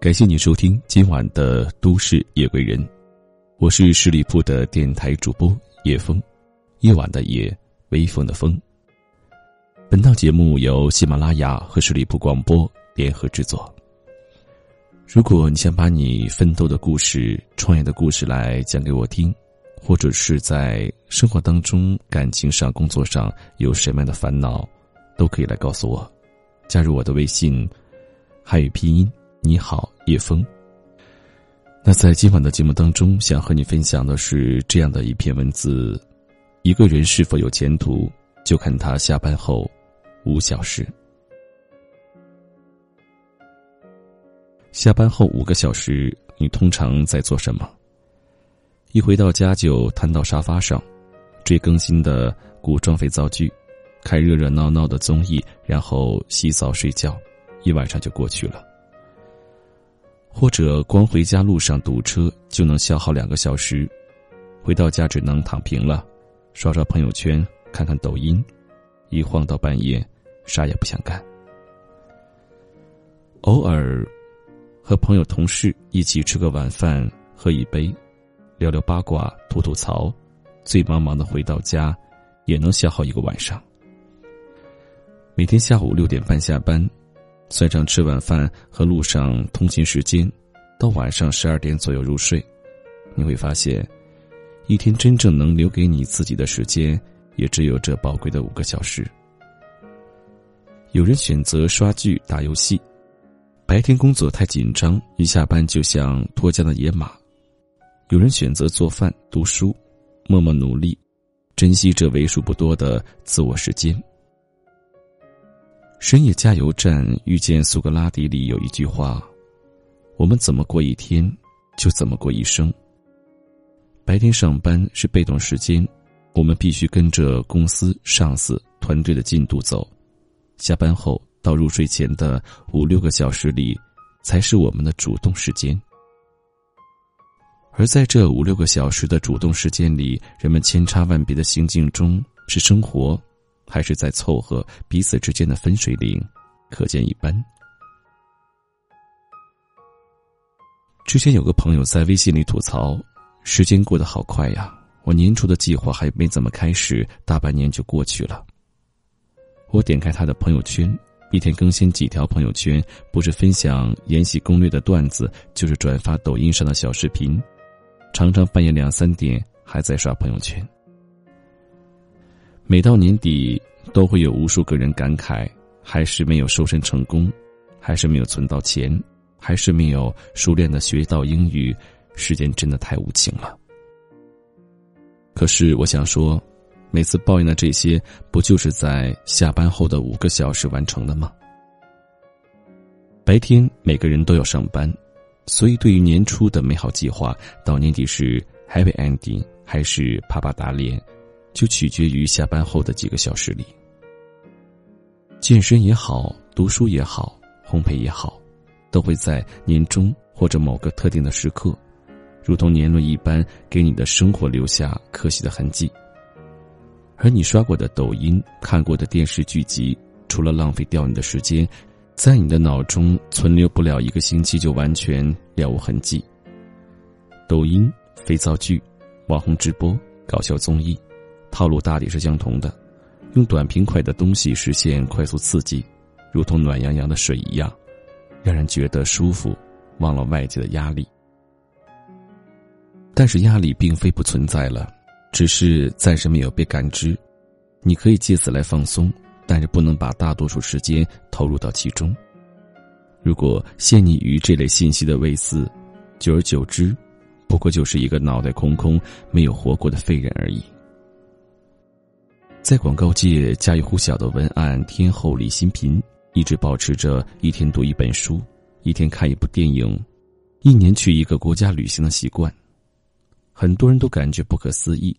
感谢你收听今晚的《都市夜归人》，我是十里铺的电台主播叶风，夜晚的夜，微风的风。本档节目由喜马拉雅和十里铺广播联合制作。如果你想把你奋斗的故事、创业的故事来讲给我听，或者是在生活当中、感情上、工作上有什么样的烦恼，都可以来告诉我。加入我的微信，汉语拼音。你好，叶枫。那在今晚的节目当中，想和你分享的是这样的一篇文字：一个人是否有前途，就看他下班后五小时。下班后五个小时，你通常在做什么？一回到家就瘫到沙发上，追更新的古装肥皂剧，看热热闹闹的综艺，然后洗澡睡觉，一晚上就过去了。或者光回家路上堵车就能消耗两个小时，回到家只能躺平了，刷刷朋友圈，看看抖音，一晃到半夜，啥也不想干。偶尔和朋友同事一起吃个晚饭，喝一杯，聊聊八卦，吐吐槽，醉茫茫的回到家，也能消耗一个晚上。每天下午六点半下班。算上吃晚饭和路上通勤时间，到晚上十二点左右入睡，你会发现，一天真正能留给你自己的时间，也只有这宝贵的五个小时。有人选择刷剧、打游戏，白天工作太紧张，一下班就像脱缰的野马；有人选择做饭、读书，默默努力，珍惜这为数不多的自我时间。深夜加油站遇见苏格拉底里有一句话：“我们怎么过一天，就怎么过一生。”白天上班是被动时间，我们必须跟着公司、上司、团队的进度走；下班后到入睡前的五六个小时里，才是我们的主动时间。而在这五六个小时的主动时间里，人们千差万别的心境中，是生活。还是在凑合彼此之间的分水岭，可见一斑。之前有个朋友在微信里吐槽：“时间过得好快呀，我年初的计划还没怎么开始，大半年就过去了。”我点开他的朋友圈，一天更新几条朋友圈，不是分享延禧攻略的段子，就是转发抖音上的小视频，常常半夜两三点还在刷朋友圈。每到年底，都会有无数个人感慨：还是没有瘦身成功，还是没有存到钱，还是没有熟练的学到英语。时间真的太无情了。可是我想说，每次抱怨的这些，不就是在下班后的五个小时完成的吗？白天每个人都要上班，所以对于年初的美好计划，到年底是 happy ending 还是啪啪打脸？就取决于下班后的几个小时里，健身也好，读书也好，烘焙也好，都会在年终或者某个特定的时刻，如同年轮一般，给你的生活留下可喜的痕迹。而你刷过的抖音、看过的电视剧集，除了浪费掉你的时间，在你的脑中存留不了一个星期，就完全了无痕迹。抖音、肥皂剧、网红直播、搞笑综艺。套路大抵是相同的，用短平快的东西实现快速刺激，如同暖洋洋的水一样，让人觉得舒服，忘了外界的压力。但是压力并非不存在了，只是暂时没有被感知。你可以借此来放松，但是不能把大多数时间投入到其中。如果陷溺于这类信息的位置，久而久之，不过就是一个脑袋空空、没有活过的废人而已。在广告界家喻户晓的文案天后李新平，一直保持着一天读一本书、一天看一部电影、一年去一个国家旅行的习惯。很多人都感觉不可思议，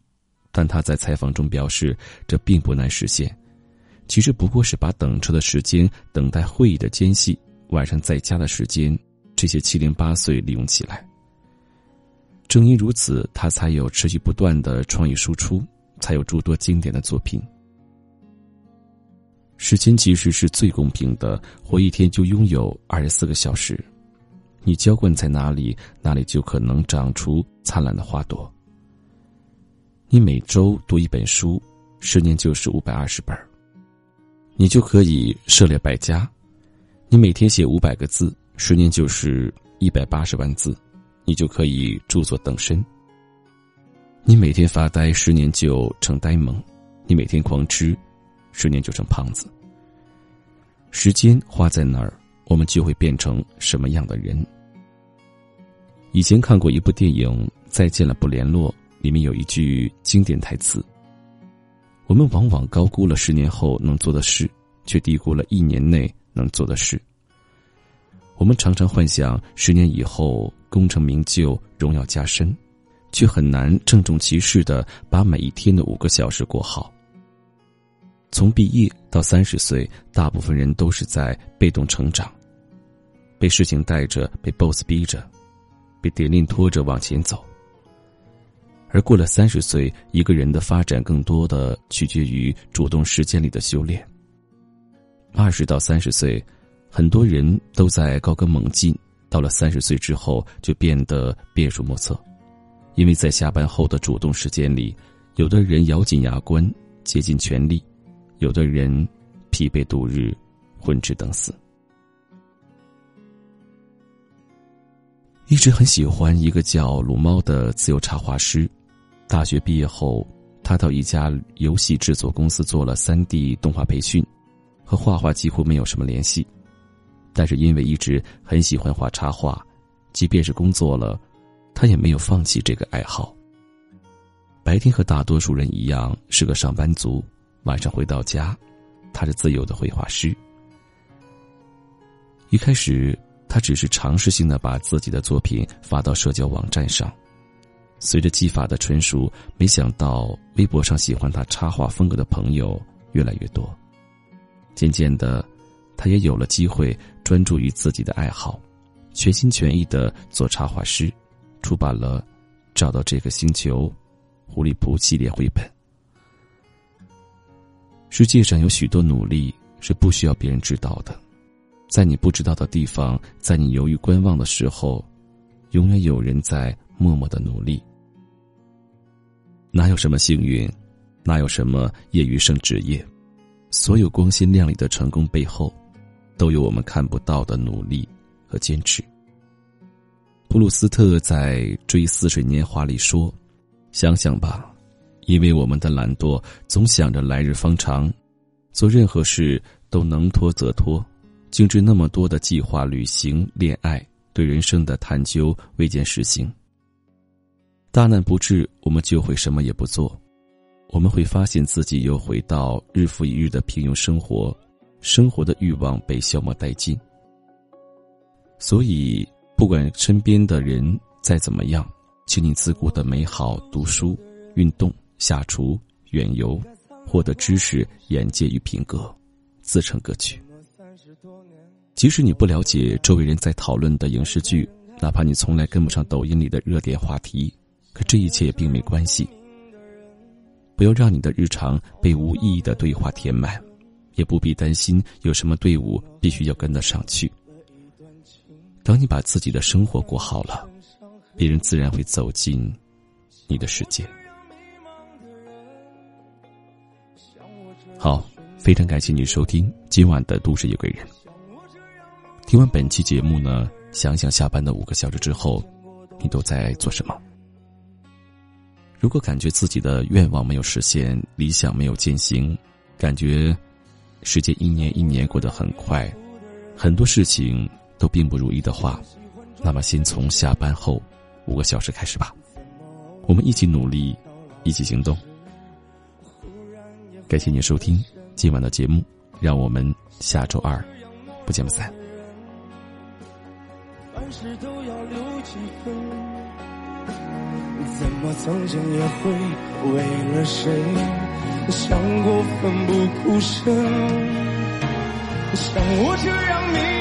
但他在采访中表示，这并不难实现。其实不过是把等车的时间、等待会议的间隙、晚上在家的时间，这些七零八碎利用起来。正因如此，他才有持续不断的创意输出。才有诸多经典的作品。时间其实是最公平的，活一天就拥有二十四个小时，你浇灌在哪里，哪里就可能长出灿烂的花朵。你每周读一本书，十年就是五百二十本你就可以涉猎百家。你每天写五百个字，十年就是一百八十万字，你就可以著作等身。你每天发呆，十年就成呆萌；你每天狂吃，十年就成胖子。时间花在哪儿，我们就会变成什么样的人。以前看过一部电影《再见了，不联络》，里面有一句经典台词：“我们往往高估了十年后能做的事，却低估了一年内能做的事。我们常常幻想十年以后功成名就、荣耀加身。”却很难郑重其事的把每一天的五个小时过好。从毕业到三十岁，大部分人都是在被动成长，被事情带着，被 boss 逼着，被点令拖着往前走。而过了三十岁，一个人的发展更多的取决于主动时间里的修炼。二十到三十岁，很多人都在高歌猛进，到了三十岁之后，就变得变数莫测。因为在下班后的主动时间里，有的人咬紧牙关，竭尽全力；有的人疲惫度日，混吃等死。一直很喜欢一个叫鲁猫的自由插画师。大学毕业后，他到一家游戏制作公司做了三 D 动画培训，和画画几乎没有什么联系。但是因为一直很喜欢画插画，即便是工作了。他也没有放弃这个爱好。白天和大多数人一样是个上班族，晚上回到家，他是自由的绘画师。一开始，他只是尝试性的把自己的作品发到社交网站上，随着技法的纯熟，没想到微博上喜欢他插画风格的朋友越来越多。渐渐的，他也有了机会专注于自己的爱好，全心全意的做插画师。出版了《找到这个星球》《狐狸仆》系列绘本。世界上有许多努力是不需要别人知道的，在你不知道的地方，在你犹豫观望的时候，永远有人在默默的努力。哪有什么幸运，哪有什么业余胜职业？所有光鲜亮丽的成功背后，都有我们看不到的努力和坚持。普鲁斯特在《追似水年华》里说：“想想吧，因为我们的懒惰，总想着来日方长，做任何事都能拖则拖，精致那么多的计划、旅行、恋爱，对人生的探究未见实行。大难不至，我们就会什么也不做，我们会发现自己又回到日复一日的平庸生活，生活的欲望被消磨殆尽。所以。”不管身边的人再怎么样，请你自顾的美好，读书、运动、下厨、远游，获得知识、眼界与品格，自成歌曲。即使你不了解周围人在讨论的影视剧，哪怕你从来跟不上抖音里的热点话题，可这一切也并没关系。不要让你的日常被无意义的对话填满，也不必担心有什么队伍必须要跟得上去。当你把自己的生活过好了，别人自然会走进你的世界。好，非常感谢你收听今晚的都市夜归人。听完本期节目呢，想想下班的五个小时之后，你都在做什么？如果感觉自己的愿望没有实现，理想没有践行，感觉时间一年一年过得很快，很多事情。都并不如意的话，那么先从下班后五个小时开始吧。我们一起努力，一起行动。感谢您收听今晚的节目，让我们下周二不见不散。怎么曾经也会为了谁想过奋不顾身？像我这样迷。